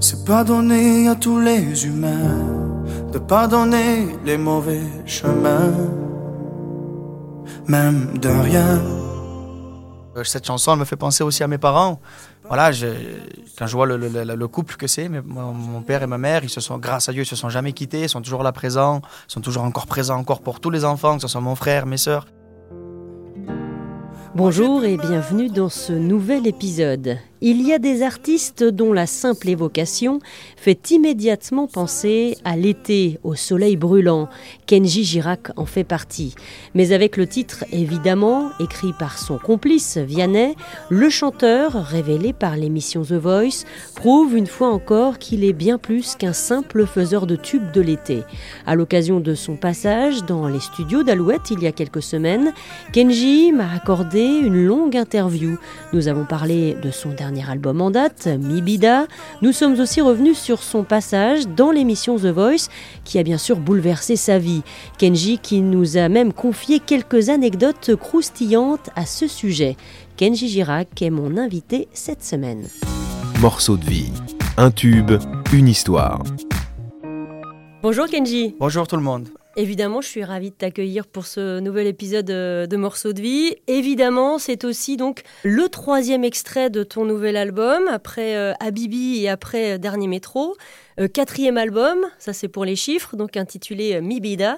C'est pardonner à tous les humains de pardonner les mauvais chemins, même de rien. Euh, Cette chanson, elle me fait penser aussi à mes parents. Voilà, je- quand je vois le, le- le- le couple que c'est, mais mon, mon père et ma mère, ils se sont, grâce à Dieu, ils se sont jamais quittés, ils sont toujours là présents, ils sont toujours encore présents encore pour tous les enfants, que ce soit mon frère, mes sœurs. Bonjour et bienvenue dans ce nouvel épisode. Il y a des artistes dont la simple évocation fait immédiatement penser à l'été, au soleil brûlant. Kenji Girac en fait partie. Mais avec le titre évidemment, écrit par son complice Vianney, le chanteur, révélé par l'émission The Voice, prouve une fois encore qu'il est bien plus qu'un simple faiseur de tubes de l'été. À l'occasion de son passage dans les studios d'Alouette il y a quelques semaines, Kenji m'a accordé une longue interview. Nous avons parlé de son dernier album en date, Mibida. Nous sommes aussi revenus sur son passage dans l'émission The Voice, qui a bien sûr bouleversé sa vie. Kenji qui nous a même confié quelques anecdotes croustillantes à ce sujet. Kenji Girac est mon invité cette semaine. Morceau de vie. Un tube, une histoire. Bonjour Kenji. Bonjour tout le monde. Évidemment, je suis ravie de t'accueillir pour ce nouvel épisode euh, de Morceaux de vie. Évidemment, c'est aussi donc le troisième extrait de ton nouvel album, après euh, Habibi et après euh, Dernier Métro. Euh, quatrième album, ça c'est pour les chiffres, donc intitulé Mibida.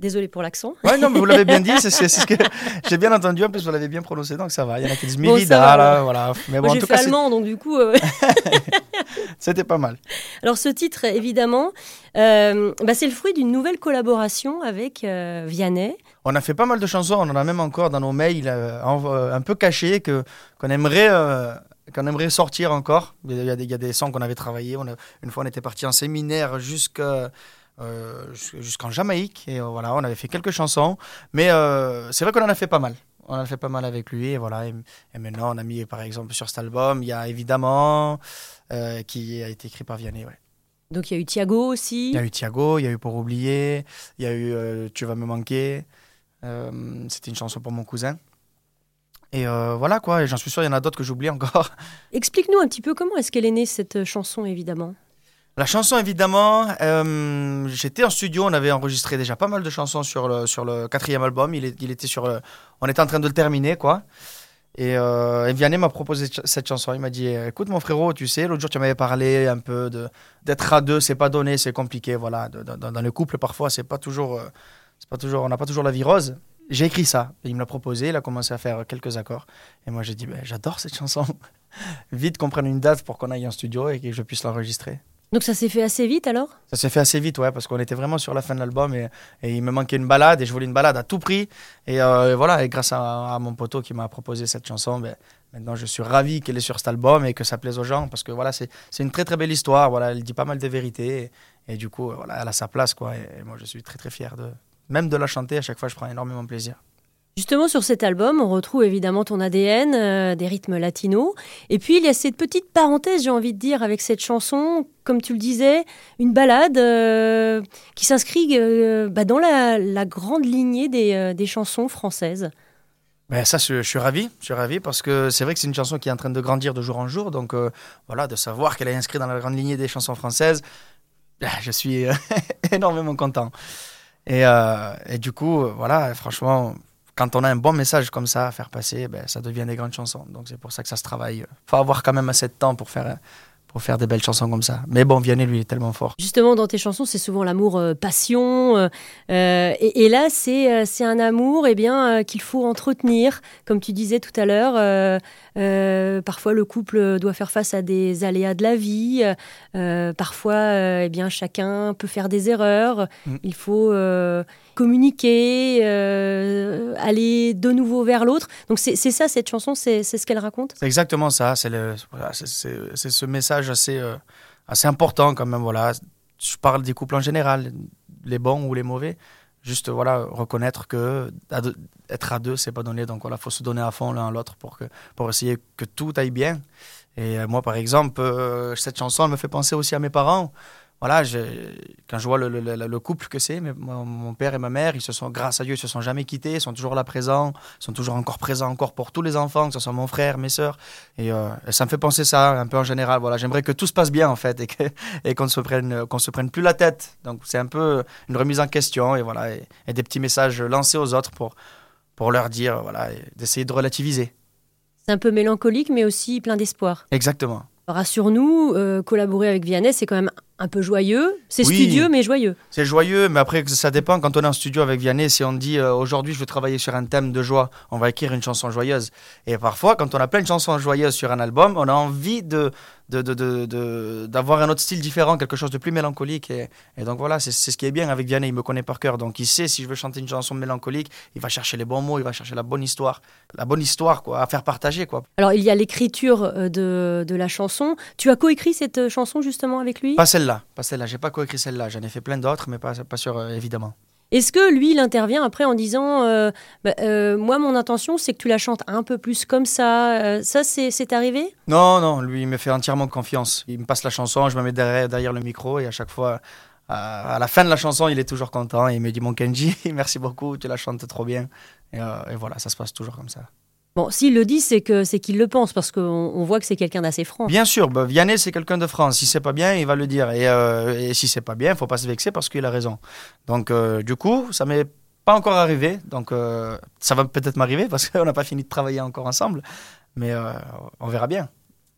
Désolé pour l'accent. Ouais, non, mais vous l'avez bien dit, c'est ce que j'ai bien entendu, en plus vous l'avez bien prononcé, donc ça va. Il y en a qui disent Bon, Mivida, là, voilà. Mais bon, Moi en tout fait cas, allemand, donc du coup... euh, c'était pas mal. Alors ce titre, évidemment, euh, bah, c'est le fruit d'une nouvelle collaboration avec euh, Vianney. On a fait pas mal de chansons, on en a même encore dans nos mails euh, un peu cachés que qu'on aimerait qu'on aimerait sortir encore. Il y a des, il y a des sons qu'on avait travaillés. On a- une fois, on était parti en séminaire jusqu'à jus- jusqu'en Jamaïque et euh, voilà, on avait fait quelques chansons. Mais euh, c'est vrai qu'on en a fait pas mal. On en a fait pas mal avec lui et voilà. Et, et maintenant, on a mis par exemple sur cet album, il y a évidemment euh, qui a été écrit par Vianney. Ouais. Donc il y a eu Thiago aussi. Il y a eu Thiago, il y a eu Pour oublier, il y a eu euh, Tu vas me manquer. Euh, C'était une chanson pour mon cousin. Et euh, voilà quoi, et j'en suis sûr, il y en a d'autres que j'oublie encore. Explique-nous un petit peu comment est-ce qu'elle est née cette chanson, évidemment. La chanson, évidemment, euh, j'étais en studio, on avait enregistré déjà pas mal de chansons sur le, sur le quatrième album. Il, est- il était sur on était en train de le terminer, quoi. Et, euh, Vianney m'a proposé cette chanson. Il m'a dit Écoute, mon frérot, tu sais, l'autre jour, tu m'avais parlé un peu d'être à deux, c'est pas donné, c'est compliqué. Voilà, dans, le couple, parfois, c'est pas toujours, euh, pas toujours, on n'a pas toujours la vie rose. J'ai écrit ça. Il me l'a proposé, il a commencé à faire quelques accords. Et moi, j'ai dit Ben, J'adore cette chanson. Vite qu'on prenne une date pour qu'on aille en studio et que je puisse l'enregistrer. Donc ça s'est fait assez vite alors? Ça s'est fait assez vite, ouais, parce qu'on était vraiment sur la fin de l'album et, il me manquait une balade et je voulais une balade à tout prix. Et euh, voilà, et grâce à, mon poteau qui m'a proposé cette chanson, ben, maintenant je suis ravi qu'elle est sur cet album et que ça plaise aux gens parce que voilà, c'est une très très belle histoire. Voilà, elle dit pas mal de vérités et, et du coup, voilà, elle a sa place, quoi. Et, moi, je suis très très fier de même de la chanter. À chaque fois, je prends énormément plaisir. Justement, sur cet album, on retrouve évidemment ton ADN, euh, des rythmes latinos. Et puis, il y a cette petite parenthèse, j'ai envie de dire, avec cette chanson, comme tu le disais, une balade euh, qui s'inscrit euh, bah, dans la, grande lignée des, chansons françaises. Ben ça, je, suis ravi, je suis ravi parce que c'est vrai que c'est une chanson qui est en train de grandir de jour en jour. Donc voilà, de savoir qu'elle est inscrite dans la grande lignée des chansons françaises, ben, je suis énormément content. Et, et du coup, voilà, franchement, quand on a un bon message comme ça à faire passer, ben, ça devient des grandes chansons. Donc c'est pour ça que ça se travaille. faut avoir quand même assez de temps pour faire, pour faire des belles chansons comme ça. Mais bon, Vianney, lui, est tellement fort. Justement, dans tes chansons, c'est souvent l'amour euh, passion. euh, euh, et, là, c'est un amour eh bien qu'il faut entretenir. Comme tu disais tout à l'heure, euh, parfois le couple doit faire face à des aléas de la vie. euh, parfois, euh, eh bien, chacun peut faire des erreurs. Mm. Il faut communiquer, aller de nouveau vers l'autre. Donc c'est ça, cette chanson, c'est ce qu'elle raconte? C'est exactement ça. C'est voilà, ce message assez, assez important quand même. Voilà. Je parle des couples en général, les bons ou les mauvais. Juste voilà, reconnaître que à deux- être à deux, c'est pas donné. Donc voilà, faut se donner à fond l'un à l'autre pour que pour essayer que tout aille bien. Et euh, moi, par exemple, euh, cette chanson, elle me fait penser aussi à mes parents. Voilà, quand je vois le, le, le couple que c'est, mon père et ma mère, ils se sont, grâce à Dieu, ils se sont jamais quittés, ils sont toujours là présents, ils sont toujours encore présents encore pour tous les enfants, que ce soit mon frère, mes sœurs. Et, euh, ça me fait penser ça un peu en général. Voilà, j'aimerais que tout se passe bien en fait et qu'on et qu'on se prenne qu'on se prenne plus la tête. Donc c'est un peu une remise en question et voilà et, des petits messages lancés aux autres pour pour leur dire voilà d'essayer de relativiser. C'est un peu mélancolique mais aussi plein d'espoir. Exactement. Rassure-nous, euh, collaborer avec Vianney, c'est quand même un peu joyeux. C'est studieux, mais joyeux. C'est joyeux, mais après, ça dépend. Quand on est en studio avec Vianney, si on dit euh, aujourd'hui, je veux travailler sur un thème de joie, on va écrire une chanson joyeuse. Et parfois, quand on a plein de chansons joyeuses sur un album, on a envie de, d'avoir de, de, un autre style différent, quelque chose de plus mélancolique. Et, donc voilà, c'est ce qui est bien avec Vianney, il me connaît par cœur. Donc il sait si je veux chanter une chanson mélancolique, il va chercher les bons mots, il va chercher la bonne histoire. La bonne histoire, quoi, à faire partager. Quoi. Alors il y a l'écriture euh, de, de la chanson. Tu as coécrit cette euh, chanson justement avec lui? Pas celle-là, pas celle-là. J'ai pas coécrit celle-là. J'en ai fait plein d'autres, mais pas, pas sûr, euh, évidemment. Est-ce que lui, il intervient après en disant euh, bah, euh, Moi, mon intention, c'est que tu la chantes un peu plus comme ça euh, Ça, c'est arrivé? Non, non, lui, il me fait entièrement confiance. Il me passe la chanson, je me mets derrière, derrière le micro et à chaque fois, à, la fin de la chanson, il est toujours content il me dit Mon Kenji, merci beaucoup, tu la chantes trop bien. et voilà, ça se passe toujours comme ça. S'il le dit, c'est que c'est qu'il le pense, parce qu'on voit que c'est quelqu'un d'assez franc. Bien sûr, bah, Vianney, c'est quelqu'un de franc. Si c'est pas bien, il va le dire. Et, euh, si c'est pas bien, il faut pas se vexer parce qu'il a raison. Donc, euh, du coup, ça m'est pas encore arrivé. Donc, euh, ça va peut-être m'arriver parce qu'on n'a pas fini de travailler encore ensemble. Mais on verra bien.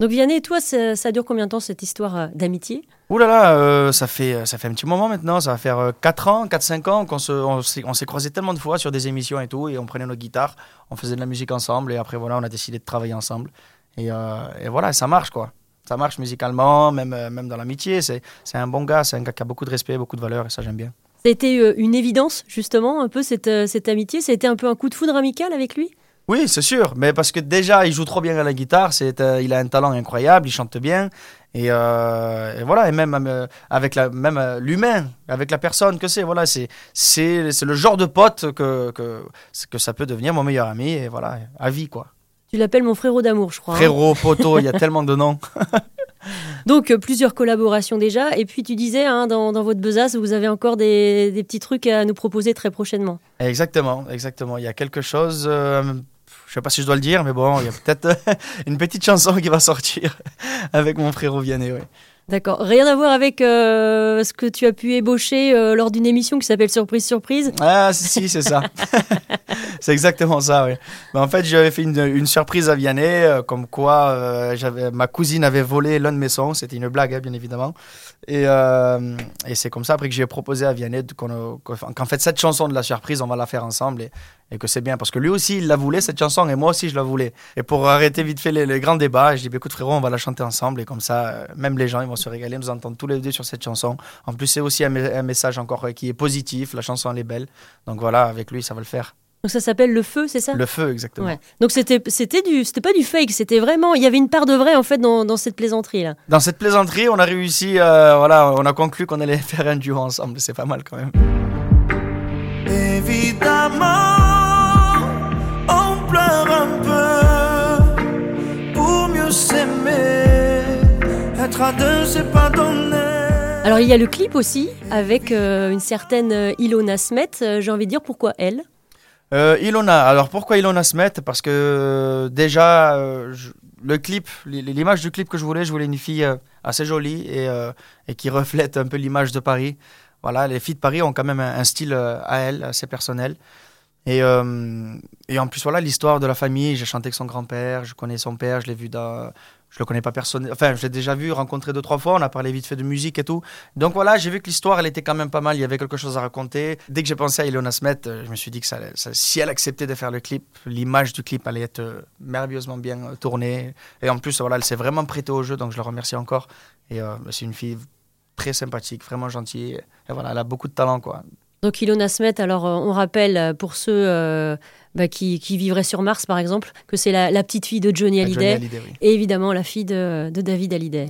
Donc Vianney, toi, ça, dure combien de temps cette histoire euh, d'amitié? Ouh là là, euh, ça, fait, ça fait un petit moment maintenant, ça va faire 4 euh, ans, 4-5 ans qu'on se, on s'est croisés tellement de fois sur des émissions et tout, et on prenait nos guitares, on faisait de la musique ensemble, et après voilà, on a décidé de travailler ensemble. Et, et voilà, ça marche quoi. Ça marche musicalement, même, même dans l'amitié. C'est un bon gars, c'est un gars qui a beaucoup de respect, beaucoup de valeur, et ça j'aime bien. Ça a été une évidence, justement, un peu cette, cette amitié? Ça a été un peu un coup de foudre amical avec lui? Oui, c'est sûr, mais parce que déjà, il joue trop bien à la guitare, c'est, euh, il a un talent incroyable, il chante bien, et, euh, voilà, et même euh, avec la, même l'humain, avec la personne que c'est, voilà, c'est, c'est, c'est le genre de pote que, que, que ça peut devenir mon meilleur ami, et voilà, à vie, quoi. Tu l'appelles mon frérot d'amour, je crois. Hein. Frérot, poteau, il y a tellement de noms. Donc plusieurs collaborations déjà. Et puis tu disais, hein, dans, dans, votre besace, vous avez encore des, des, petits trucs à nous proposer très prochainement. Exactement, exactement. Il y a quelque chose, je sais pas si je dois le dire, mais bon, il y a peut-être une petite chanson qui va sortir avec mon frérot Vianney. D'accord. Rien à voir avec euh, ce que tu as pu ébaucher euh, lors d'une émission qui s'appelle Surprise Surprise Ah, si, c'est ça. c'est exactement ça, oui. en fait, j'avais fait une, surprise à Vianney, euh, comme quoi j'avais, ma cousine avait volé l'un de mes sons. C'était une blague, hein, bien évidemment. Et, et c'est comme ça, après, que j'ai proposé à Vianney qu'en fait, cette chanson de la surprise, on va la faire ensemble. Et, que c'est bien parce que lui aussi il la voulait cette chanson et moi aussi je la voulais et pour arrêter vite fait les, grands débats je dis bah, écoute frérot on va la chanter ensemble et comme ça euh, même les gens ils vont se régaler nous entendre tous les deux sur cette chanson en plus c'est aussi un, message encore euh, qui est positif la chanson elle est belle donc voilà avec lui ça va le faire donc ça s'appelle le feu, c'est ça? Le feu, exactement. Donc c'était c'était du c'était pas du fake, c'était vraiment il y avait une part de vrai en fait dans, dans cette plaisanterie là. Dans cette plaisanterie, on a réussi, euh, voilà, on a conclu qu'on allait faire un duo ensemble, c'est pas mal quand même. Évidemment. Alors il y a le clip aussi avec euh, une certaine euh, Ilona Smet. J'ai envie de dire pourquoi elle? Ilona. Alors pourquoi Ilona Smet? Parce que déjà le clip, l'image du clip que je voulais, je voulais une fille assez jolie et, qui reflète un peu l'image de Paris. Voilà, les filles de Paris ont quand même un, style à elles, assez personnel. Et en plus, voilà, l'histoire de la famille. J'ai chanté avec son grand-père, je connais son père, je l'ai vu dans, je le connais pas personnellement. Enfin, je l'ai déjà vu, rencontré deux, trois fois. On a parlé vite fait de musique et tout. Donc voilà, j'ai vu que l'histoire, elle était quand même pas mal. Il y avait quelque chose à raconter. Dès que j'ai pensé à Ilona Smet, euh, je me suis dit que si elle acceptait de faire le clip, l'image du clip allait être euh, merveilleusement bien euh, tournée. Et en plus, voilà, elle s'est vraiment prêtée au jeu, donc je la remercie encore. Et c'est une fille très sympathique, vraiment gentille. Et voilà, elle a beaucoup de talent, quoi. Donc Ilona Smet, alors on rappelle pour ceux bah, qui, vivrait sur Mars, par exemple, que c'est la, petite fille de Johnny Hallyday, et évidemment la fille de, David Hallyday.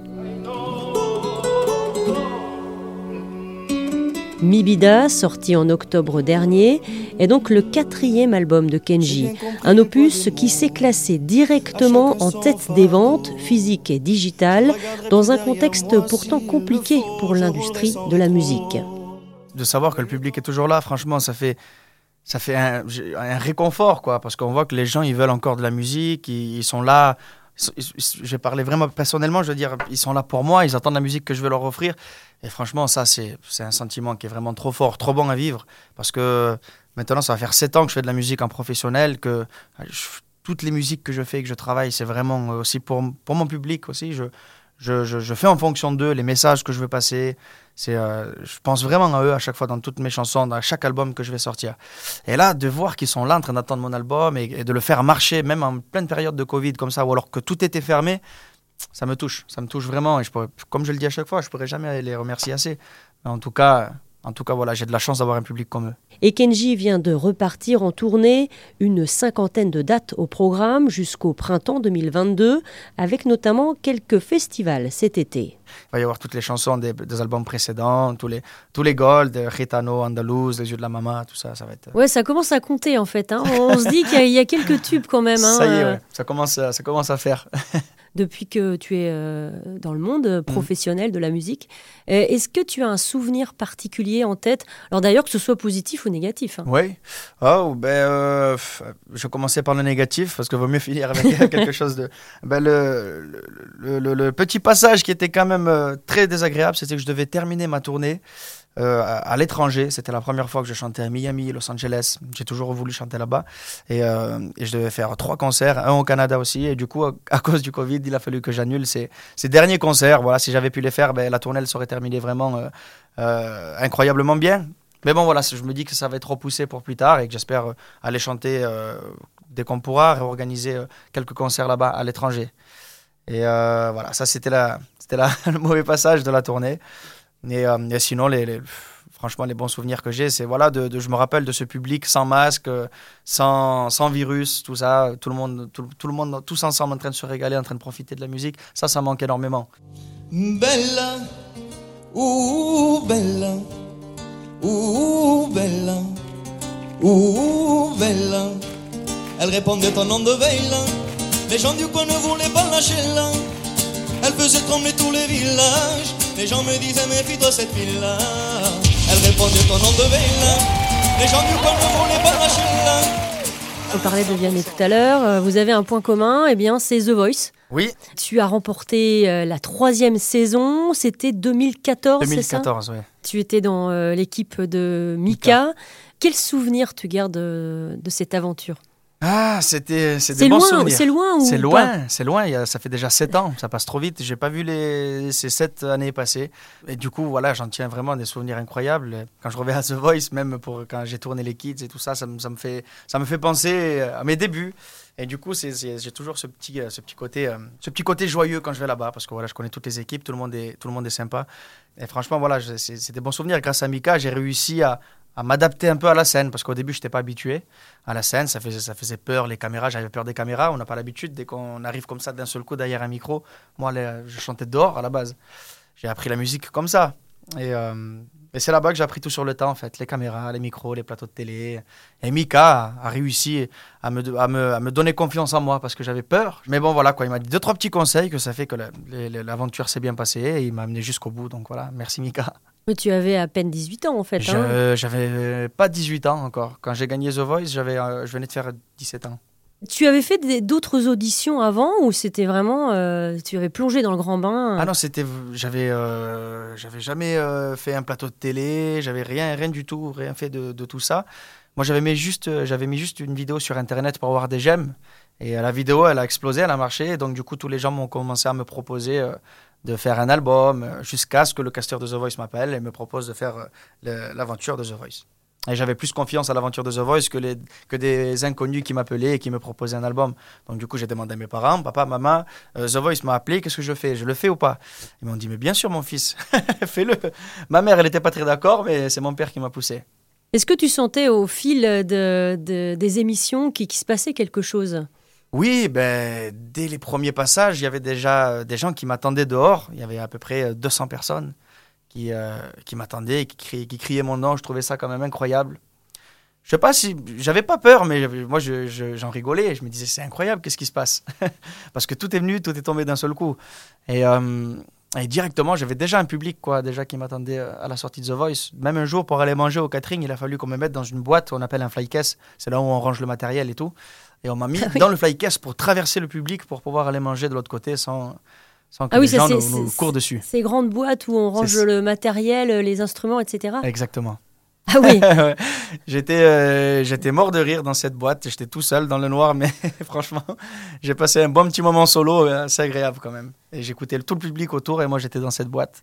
Mibida, sorti en octobre dernier, est donc le quatrième album de Kenji, un opus qui s'est classé directement en tête des ventes, physiques et digitales, dans un contexte pourtant compliqué pour l'industrie de la musique. De savoir que le public est toujours là, franchement, ça fait, ça fait un, réconfort, quoi, parce qu'on voit que les gens, ils veulent encore de la musique, ils, sont là je vais parler vraiment personnellement, je veux dire, ils sont là pour moi, ils attendent la musique que je vais leur offrir. Et franchement, ça, c'est un sentiment qui est vraiment trop fort, trop bon à vivre. Parce que maintenant, ça va faire 7 ans que je fais de la musique en professionnel, que toutes les musiques que je fais et que je travaille, c'est vraiment aussi pour, pour mon public aussi. Je, je, fais en fonction d'eux les messages que je veux passer. Euh, je pense vraiment à eux à chaque fois dans toutes mes chansons, dans chaque album que je vais sortir. Et là, de voir qu'ils sont là en train d'attendre mon album et, de le faire marcher, même en pleine période de Covid comme ça, ou alors que tout était fermé, ça me touche. Ça me touche vraiment. Et comme je le dis à chaque fois, je pourrais jamais les remercier assez. Mais en tout cas, en tout cas, voilà, j'ai de la chance d'avoir un public comme eux. Et Kenji vient de repartir en tournée, une cinquantaine de dates au programme jusqu'au printemps 2022, avec notamment quelques festivals cet été. Il va y avoir toutes les chansons des, albums précédents, tous les, tous les Gold, Gitano, Andalouse, Les yeux de la Mama, tout ça, ça va être... Ouais, ça commence à compter en fait. Hein. On se dit qu'il y, a quelques tubes quand même. Hein. Ça y est, ouais. ça, commence, ça commence à faire. depuis que tu es euh, dans le monde euh, professionnel de la musique. Euh, est-ce que tu as un souvenir particulier en tête? Alors d'ailleurs, que ce soit positif ou négatif. Hein. Oui. Oh, ben, je commençais par le négatif parce qu'il vaut mieux finir avec quelque chose de. Ben, le, le, le, petit passage qui était quand même très désagréable, c'était que je devais terminer ma tournée. Euh, à, l'étranger. C'était la première fois que je chantais à Miami, Los Angeles. J'ai toujours voulu chanter là-bas. Et, euh, je devais faire trois concerts, un au Canada aussi. Et du coup, à, cause du Covid, il a fallu que j'annule ces, derniers concerts. Voilà, si j'avais pu les faire, ben, la tournée elle serait terminée vraiment euh, incroyablement bien. Mais bon, voilà, je me dis que ça va être repoussé pour plus tard et que j'espère aller chanter dès qu'on pourra, réorganiser quelques concerts là-bas à l'étranger. Et voilà, ça c'était le mauvais passage de la tournée. Et, euh, sinon, les, franchement, les bons souvenirs que j'ai, c'est voilà, je me rappelle de ce public sans masque, sans, virus, tout ça, tout le monde, tout, le monde, tous ensemble en train de se régaler, en train de profiter de la musique. Ça, ça manque énormément. Bella, bella, bella, bella. Elle répondait ton nom de veille, du coin ne voulaient pas lâcher là. Elle faisait trembler tous les villages. Les gens me disaient, méfie-toi cette ville-là. Elle répondait ton nom de veille. Les gens du coin ne voulaient pas lâcher là. On parlait de Vianney tout à l'heure. Euh, vous avez un point commun, et eh bien, c'est The Voice. Oui. Tu as remporté euh, la troisième saison. C'était 2014, 2014, oui. Tu étais dans euh, l'équipe de Mika. Quel souvenir tu gardes de cette aventure? Ah, c'était c'est des bons souvenirs. C'est loin C'est loin, c'est loin. ça fait déjà sept ans. Ça passe trop vite. J'ai pas vu les, ces sept années passer. Et du coup, voilà, j'en tiens vraiment des souvenirs incroyables. Quand je reviens à The Voice, même pour quand j'ai tourné les Kids et tout ça, ça, me, ça me fait ça me fait penser à mes débuts. Et du coup, j'ai toujours ce petit, ce petit côté, euh, ce petit côté joyeux quand je vais là-bas parce que voilà, je connais toutes les équipes, tout le monde est, tout le monde est sympa. Et franchement, voilà, c'est des bons souvenirs. Grâce à Mika, j'ai réussi à, à m'adapter un peu à la scène parce qu'au début je n'étais pas habitué à la scène. Ça faisait ça faisait peur les caméras j'avais peur des caméras. On n'a pas l'habitude. Dès qu'on arrive comme ça d'un seul coup derrière un micro moi je chantais dehors à la base. J'ai appris la musique comme ça. Et, euh, c'est là-bas que j'ai appris tout sur le temps en fait. Les caméras les micros les plateaux de télé. Et Mika a, réussi à me, à, me, à me donner confiance en moi parce que j'avais peur. Mais bon voilà quoi. Il m'a dit deux trois petits conseils que ça fait que l'aventure s'est bien passée et il m'a amené jusqu'au bout. Donc voilà. Merci Mika mais tu avais à peine 18 ans en fait. Hein j'avais pas 18 ans encore. Quand j'ai gagné The Voice, j'avais, euh, je venais de faire 17 ans. Tu avais fait d'autres auditions avant ou c'était vraiment euh, tu avais plongé dans le grand bain Ah non, c'était j'avais euh, j'avais jamais fait un plateau de télé, j'avais rien rien du tout, rien fait de, de tout ça. Moi, j'avais mis juste j'avais mis juste une vidéo sur internet pour avoir des j'aime et la vidéo, elle a explosé, elle a marché donc du coup tous les gens m'ont commencé à me proposer de faire un album euh, jusqu'à ce que le casteur de The Voice m'appelle et me propose de faire euh, l'aventure de The Voice. Et j'avais plus confiance à l'aventure de The Voice que, les, que des inconnus qui m'appelaient et qui me proposaient un album. Donc du coup, j'ai demandé à mes parents, papa, maman, euh, The Voice m'a appelé, qu'est-ce que je fais? Je le fais ou pas? Ils m'ont dit, mais bien sûr mon fils, fais-le. Ma mère, elle n'était pas très d'accord, mais c'est mon père qui m'a poussé. Est-ce que tu sentais au fil de, des émissions qu'il qui se passait quelque chose? Oui, ben, dès les premiers passages, il y avait déjà euh, des gens qui m'attendaient dehors. Il y avait à peu près 200 euh, personnes qui, euh, qui m'attendaient, qui, qui criaient mon nom. Je trouvais ça quand même incroyable. Je sais pas si j'avais pas peur, mais moi je- je- j'en rigolais. Je me disais c'est incroyable, qu'est-ce qui se passe? Parce que tout est venu, tout est tombé d'un seul coup. Et, directement, j'avais déjà un public quoi, déjà qui m'attendait à la sortie de The Voice. Même un jour pour aller manger au catering, il a fallu qu'on me mette dans une boîte qu'on appelle un fly case. C'est là où on range le matériel et tout. Et on m'a mis Ah oui. dans le fly case pour traverser le public pour pouvoir aller manger de l'autre côté sans, sans que Ah oui, les gens c'est- nous, nous c'est- courent dessus. Ces grandes boîtes où on range C'est- le matériel, les instruments, etc. Exactement. Ah oui, j'étais, euh, j'étais mort de rire dans cette boîte. J'étais tout seul dans le noir, mais franchement, j'ai passé un bon petit moment solo, euh, assez agréable quand même. Et j'écoutais tout le public autour et moi j'étais dans cette boîte.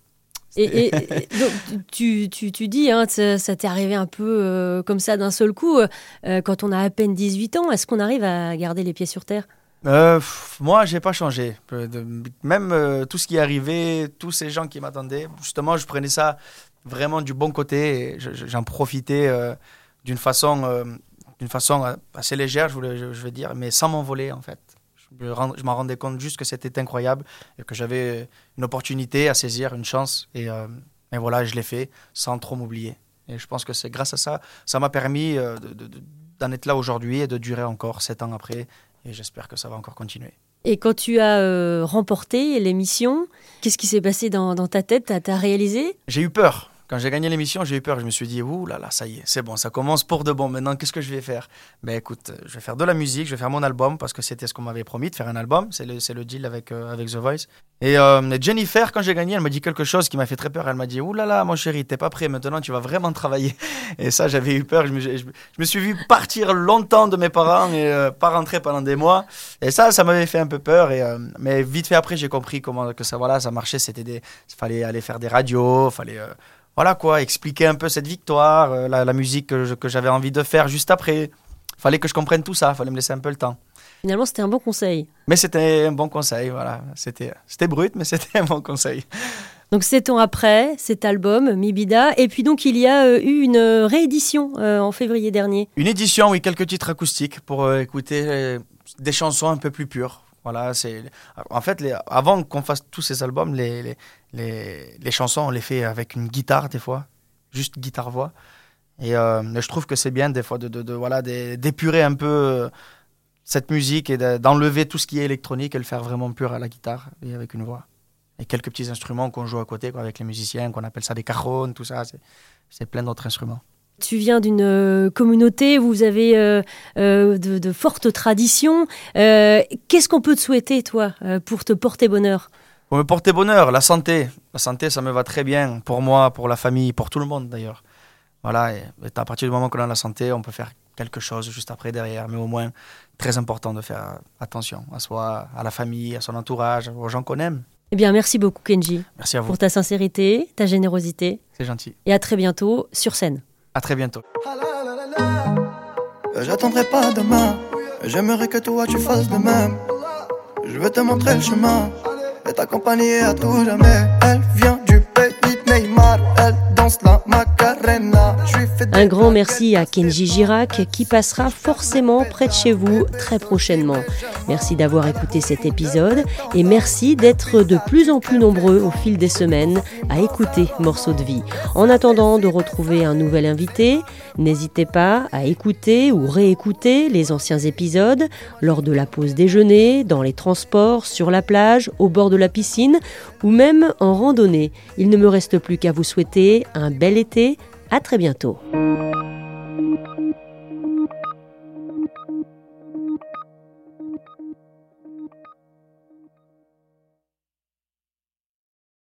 Et, et- et donc, tu, tu, tu dis, hein, ça, ça t'est arrivé un peu euh, comme ça d'un seul coup, euh, quand on a à peine 18 ans, est-ce qu'on arrive à garder les pieds sur terre? Euh, moi, j'ai pas changé. Euh, Même euh, tout ce qui est arrivé, tous ces gens qui m'attendaient, justement, je prenais ça vraiment du bon côté. je- J'en profitais euh, d'une façon, euh, d'une façon euh, assez légère, je, voulais, je, je veux dire, mais sans m'envoler en fait. Je m'en rendais compte juste que c'était incroyable et que j'avais une opportunité à saisir, une chance. Et, euh, et voilà, je l'ai fait sans trop m'oublier. Et je pense que c'est grâce à ça, ça m'a permis euh, de- de- de- d'en être là aujourd'hui et de durer encore sept ans après. Et j'espère que ça va encore continuer. Et quand tu as euh, remporté l'émission, qu'est-ce qui s'est passé dans, dans ta tête? T'as t'as réalisé? J'ai eu peur. Quand j'ai gagné l'émission, j'ai eu peur. Je me suis dit, ouh là là, ça y est, c'est bon, ça commence pour de bon. Maintenant, qu'est-ce que je vais faire? Ben écoute, je vais faire de la musique, je vais faire mon album parce que c'était ce qu'on m'avait promis de faire un album. C'est le, le deal avec, euh, avec The Voice. Et euh, Jennifer, quand j'ai gagné, elle m'a dit quelque chose qui m'a fait très peur. Elle m'a dit, ouh là là, mon chéri, t'es pas prêt. Maintenant, tu vas vraiment travailler. Et ça, j'avais eu peur. Je me, suis vu partir longtemps de mes parents et euh, pas rentrer pendant des mois. Et ça, ça m'avait fait un peu peur. Et, euh, mais vite fait après, j'ai compris comment que ça, voilà, ça marchait. C'était fallait aller faire des radios, fallait euh, voilà quoi, expliquer un peu cette victoire, euh, la, la musique que, j'avais envie de faire juste après. Fallait que je comprenne tout ça, fallait me laisser un peu le temps. Finalement, c'était un bon conseil. Mais c'était un bon conseil, voilà. C'était, c'était brut, mais c'était un bon conseil. Donc, sept ans après, cet album, Mibida. Et puis, donc, il y a euh, eu une euh, réédition euh, en février dernier. Une édition, oui, quelques titres acoustiques pour euh, écouter des chansons un peu plus pures. Voilà, c'est. En fait, avant qu'on fasse tous ces albums, les, les, les, chansons, on les fait avec une guitare des fois, juste guitare-voix. Et euh, je trouve que c'est bien des fois de, de, de- voilà, d'é- d'épurer un peu euh, cette musique et de- d'enlever tout ce qui est électronique et le faire vraiment pur à la guitare et avec une voix. Et quelques petits instruments qu'on joue à côté quoi, avec les musiciens, qu'on appelle ça des cajones, tout ça. C'est plein d'autres instruments. Tu viens d'une euh, communauté, vous avez euh, euh, de, de fortes traditions. Euh, Qu'est-ce qu'on peut te souhaiter, toi, pour te porter bonheur? Pour me porter bonheur, la santé. La santé, ça me va très bien. Pour moi, pour la famille, pour tout le monde d'ailleurs. Voilà, et à partir du moment qu'on a la santé, on peut faire quelque chose juste après, derrière. Mais au moins, très important de faire attention à soi, à la famille, à son entourage, aux gens qu'on aime. Eh bien, merci beaucoup, Kenji, Merci à vous, pour ta sincérité, ta générosité. c'est gentil. Et à très bientôt sur scène. À très bientôt. Euh, J'attendrai pas demain. J'aimerais que toi tu fasses de même. Je veux te montrer le chemin et t'accompagner à tout jamais. Elle vient Un grand merci à Kenji Girac qui passera forcément près de chez vous très prochainement. Merci d'avoir écouté cet épisode et merci d'être de plus en plus nombreux au fil des semaines à écouter Morceaux de vie. En attendant de retrouver un nouvel invité, n'hésitez pas à écouter ou réécouter les anciens épisodes lors de la pause déjeuner, dans les transports, sur la plage, au bord de la piscine ou même en randonnée. Il ne me reste plus qu'à vous souhaiter un bel été. À très bientôt.